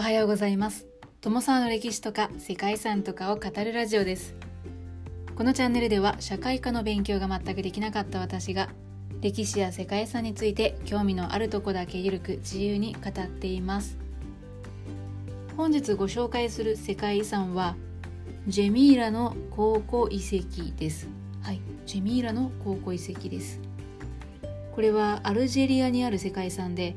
おはようございます。友沢の歴史とか世界遺産とかを語るラジオです。このチャンネルでは社会科の勉強が全くできなかった私が歴史や世界遺産について興味のあるとこだけゆるく自由に語っています。本日ご紹介する世界遺産はジェミーラの考古遺跡です。はいジェミーラの考古遺跡です。これはアルジェリアにある世界遺産で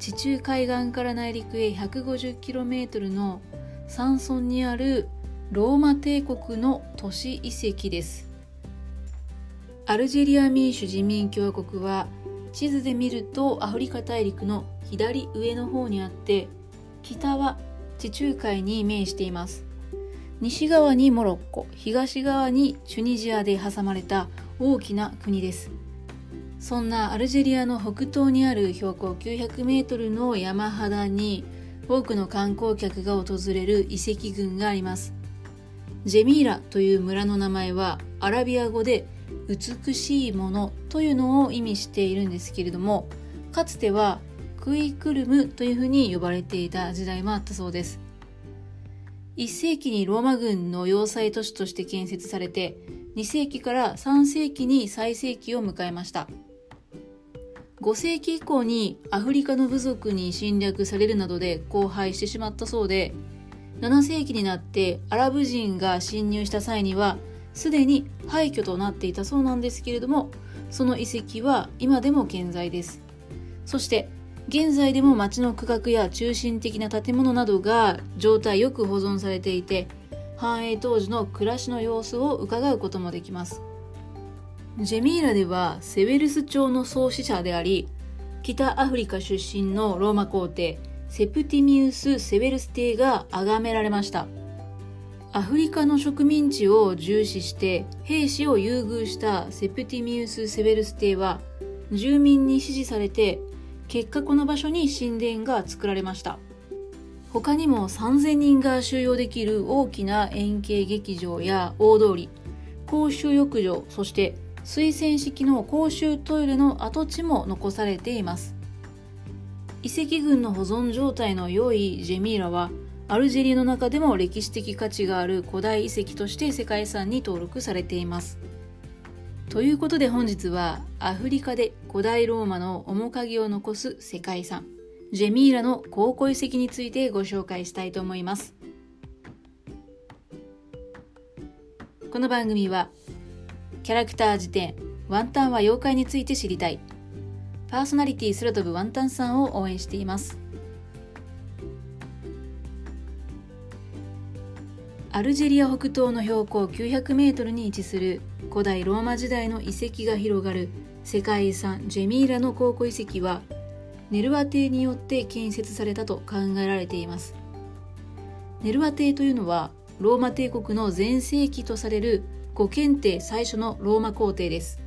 地中海岸から内陸へ 150km の山村にあるローマ帝国の都市遺跡です。アルジェリア民主人民共和国は地図で見るとアフリカ大陸の左上の方にあって北は地中海に面しています。西側にモロッコ東側にチュニジアで挟まれた大きな国です。そんなアルジェリアの北東にある標高900メートルの山肌に多くの観光客が訪れる遺跡群があります。ジェミーラという村の名前はアラビア語で美しいものというのを意味しているんですけれどもかつてはクイクルムというふうに呼ばれていた時代もあったそうです1世紀にローマ軍の要塞都市として建設されて2世紀から3世紀に最盛期を迎えました5世紀以降にアフリカの部族に侵略されるなどで荒廃してしまったそうで7世紀になってアラブ人が侵入した際にはすでに廃墟となっていたそうなんですけれどもその遺跡は今でも健在です。そして現在でも町の区画や中心的な建物などが状態よく保存されていて繁栄当時の暮らしの様子を伺うこともできます。ジェミーラではセベルス朝の創始者であり北アフリカ出身のローマ皇帝セプティミウス・セベルス帝が崇められました。アフリカの植民地を重視して兵士を優遇したセプティミウス・セベルス帝は住民に支持されて結果この場所に神殿が作られました。他にも3000人が収容できる大きな円形劇場や大通り公衆浴場そして水洗式の公衆トイレの跡地も残されています。遺跡群の保存状態の良いジェミーラはアルジェリアの中でも歴史的価値がある古代遺跡として世界遺産に登録されています。ということで本日はアフリカで古代ローマの面影を残す世界遺産ジェミーラの考古遺跡についてご紹介したいと思います。この番組はキャラクター辞典ワンタンは妖怪について知りたい。パーソナリティ空飛ぶワンタンさんを応援しています。アルジェリア北東の標高900メートルに位置する古代ローマ時代の遺跡が広がる世界遺産ジェミーラの考古遺跡はネルワ帝によって建設されたと考えられています。ネルワ帝というのはローマ帝国の全盛期とされる五検定最初のローマ皇帝です。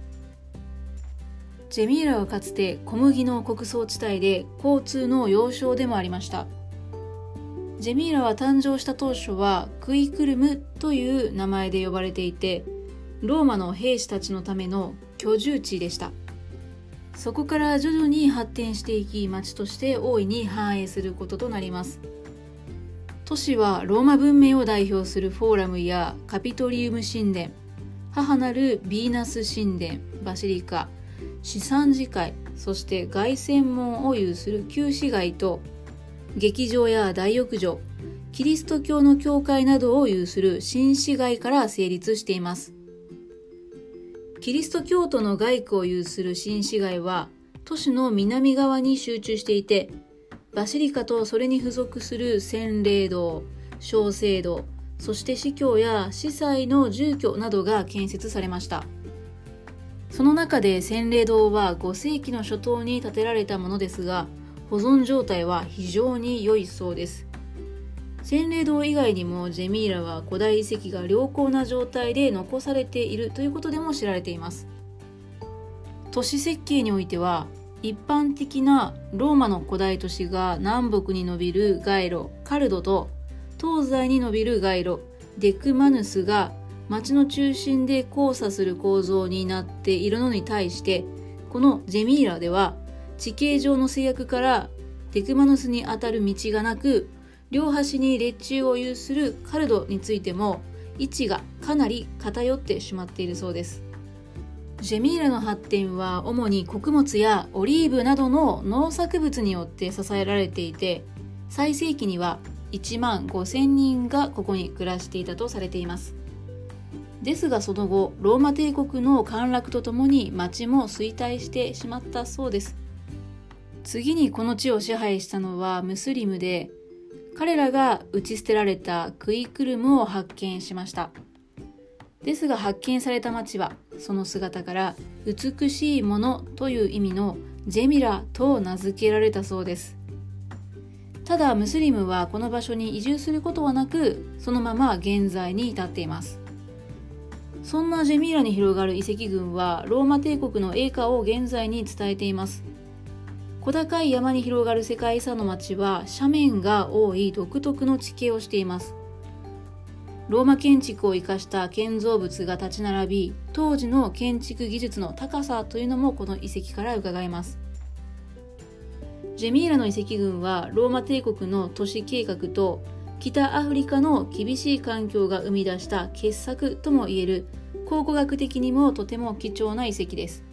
ジェミーラはかつて小麦の穀倉地帯で交通の要衝でもありました。ジェミーラは誕生した当初はクイクルムという名前で呼ばれていてローマの兵士たちのための居住地でした。そこから徐々に発展していき町として大いに繁栄することとなります。都市はローマ文明を代表するフォーラムやカピトリウム神殿。母なるヴィーナス神殿バシリカ資産寺会そして凱旋門を有する旧市街と劇場や大浴場キリスト教の教会などを有する新市街から成立しています。キリスト教徒の街区を有する新市街は都市の南側に集中していてバシリカとそれに付属する洗礼堂小聖堂そして司教や司祭の住居などが建設されました。その中で洗礼堂は5世紀の初頭に建てられたものですが保存状態は非常に良いそうです。洗礼堂以外にもジェミーラは古代遺跡が良好な状態で残されているということでも知られています。都市設計においては一般的なローマの古代都市が南北に伸びる街路カルドと東西に伸びる街路デクマヌスが町の中心で交差する構造になっているのに対してこのジェミーラでは地形上の制約からデクマヌスに当たる道がなく両端に列柱を有するカルドについても位置がかなり偏ってしまっているそうです。ジェミーラの発展は主に穀物やオリーブなどの農作物によって支えられていて最盛期には1万5000人がここに暮らしていたとされています。ですがその後ローマ帝国の陥落とともに町も衰退してしまったそうです。次にこの地を支配したのはムスリムで彼らが打ち捨てられたクイクルムを発見しました。ですが発見された町はその姿から美しいものという意味のジェミラと名付けられたそうです。ただムスリムはこの場所に移住することはなくそのまま現在に至っています。そんなジェミーラに広がる遺跡群はローマ帝国の栄華を現在に伝えています。小高い山に広がる世界遺産の町は斜面が多い独特の地形をしています。ローマ建築を生かした建造物が立ち並び当時の建築技術の高さというのもこの遺跡から伺えます。ジェミーラの遺跡群はローマ帝国の都市計画と北アフリカの厳しい環境が生み出した傑作ともいえる考古学的にもとても貴重な遺跡です。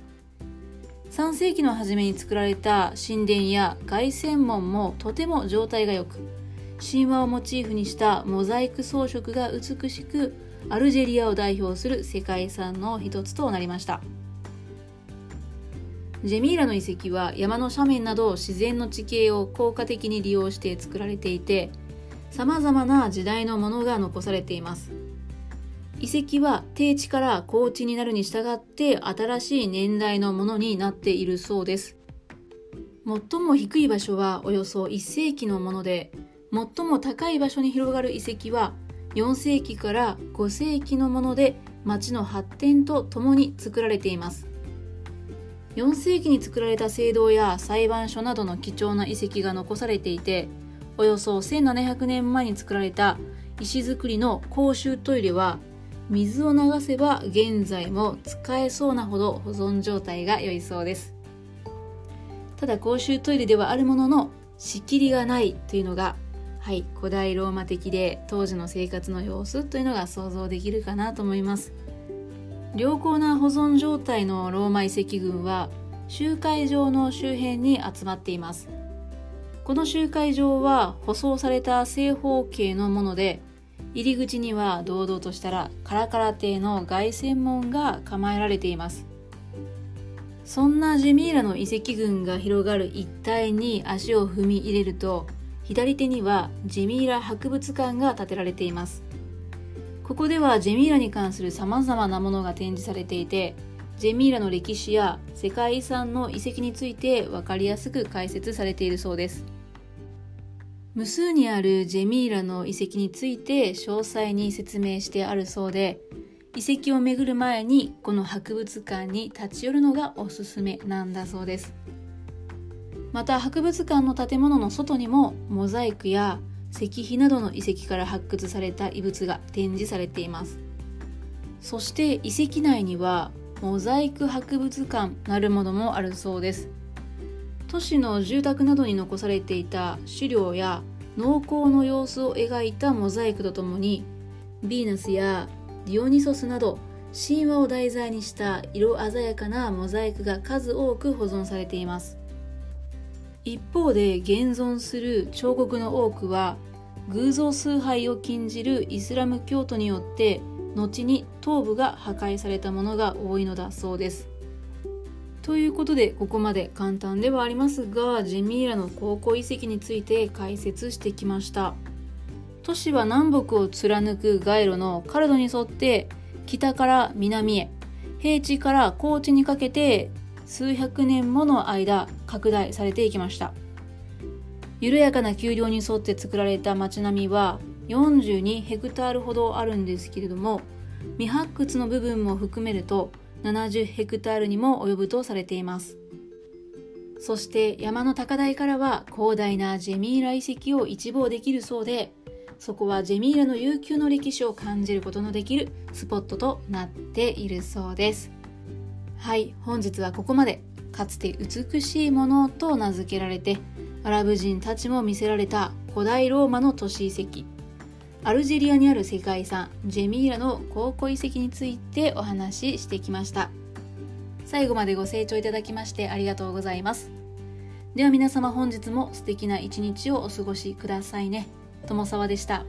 3世紀の初めに作られた神殿や凱旋門もとても状態が良く神話をモチーフにしたモザイク装飾が美しくアルジェリアを代表する世界遺産の一つとなりました。ジェミーラの遺跡は山の斜面など自然の地形を効果的に利用して作られていてさまざまな時代のものが残されています。遺跡は低地から高地になるに従って新しい年代のものになっているそうです。最も低い場所はおよそ1世紀のもので最も高い場所に広がる遺跡は4世紀から5世紀のもので町の発展とともに作られています。4世紀に作られた聖堂や裁判所などの貴重な遺跡が残されていておよそ1700年前に作られた石造りの公衆トイレは水を流せば現在も使えそうなほど保存状態が良いそうです。ただ公衆トイレではあるものの仕切りがないというのがはい古代ローマ的で当時の生活の様子というのが想像できるかなと思います。良好な保存状態のローマ遺跡群は集会場の周辺に集まっています。この集会場は舗装された正方形のもので入り口には堂々としたらカラカラ亭の凱旋門が構えられています。そんなジェミーラの遺跡群が広がる一帯に足を踏み入れると左手にはジェミーラ博物館が建てられています。ここではジェミーラに関する様々なものが展示されていてジェミーラの歴史や世界遺産の遺跡について分かりやすく解説されているそうです。無数にあるジェミーラの遺跡について詳細に説明してあるそうで遺跡を巡る前にこの博物館に立ち寄るのがおすすめなんだそうです。また博物館の建物の外にもモザイクや石碑などの遺跡から発掘された遺物が展示されています。そして遺跡内にはモザイク博物館なるものもあるそうです。都市の住宅などに残されていた資料や農耕の様子を描いたモザイクとともにヴィーナスやディオニソスなど神話を題材にした色鮮やかなモザイクが数多く保存されています。一方で現存する彫刻の多くは偶像崇拝を禁じるイスラム教徒によって後に頭部が破壊されたものが多いのだそうです。ということでここまで簡単ではありますがジェミーラの考古遺跡について解説してきました都市は南北を貫く街路のカルドに沿って北から南へ平地から高地にかけて数百年もの間拡大されていきました。緩やかな丘陵に沿って作られた街並みは42ヘクタールほどあるんですけれども未発掘の部分も含めると70ヘクタールにも及ぶとされています。そして山の高台からは広大なジェミーラ遺跡を一望できるそうでそこはジェミーラの悠久の歴史を感じることのできるスポットとなっているそうです。はい本日はここまで。かつて美しいものと名付けられてアラブ人たちも見せられた古代ローマの都市遺跡。アルジェリアにある世界遺産ジェミーラの考古遺跡についてお話ししてきました。最後までご清聴いただきましてありがとうございます。では皆様本日も素敵な一日をお過ごしくださいね。友沢でした。